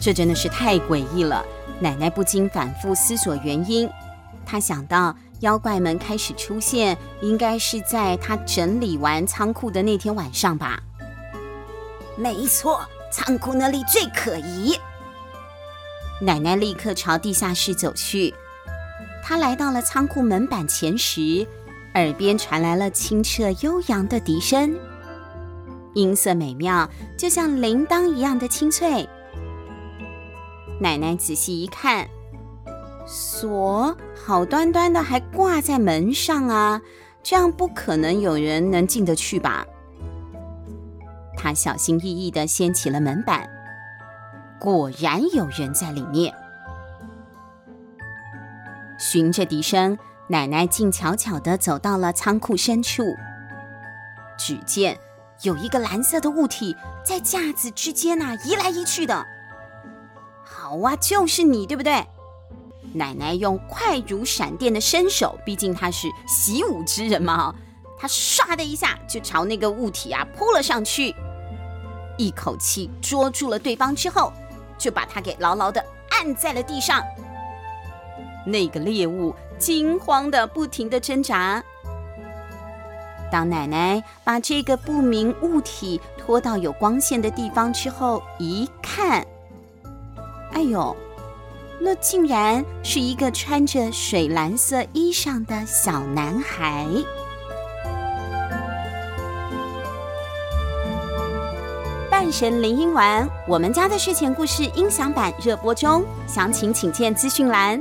这真的是太诡异了。奶奶不禁反复思索原因。她想到妖怪们开始出现，应该是在她整理完仓库的那天晚上吧。没错，仓库那里最可疑。奶奶立刻朝地下室走去。她来到了仓库门板前时，耳边传来了清澈悠扬的笛声，音色美妙，就像铃铛一样的清脆。奶奶仔细一看，锁好端端的还挂在门上啊，这样不可能有人能进得去吧？她小心翼翼的掀起了门板，果然有人在里面。循着笛声，奶奶静悄悄的走到了仓库深处。只见有一个蓝色的物体在架子之间啊移来移去的。好啊，就是你，对不对？奶奶用快如闪电的身手，毕竟她是习武之人嘛，她唰的一下就朝那个物体啊扑了上去，一口气捉住了对方之后，就把他给牢牢的按在了地上。那个猎物惊慌的不停的挣扎。当奶奶把这个不明物体拖到有光线的地方之后，一看，哎呦，那竟然是一个穿着水蓝色衣裳的小男孩。半神铃音丸，我们家的睡前故事音响版热播中，详情请见资讯栏。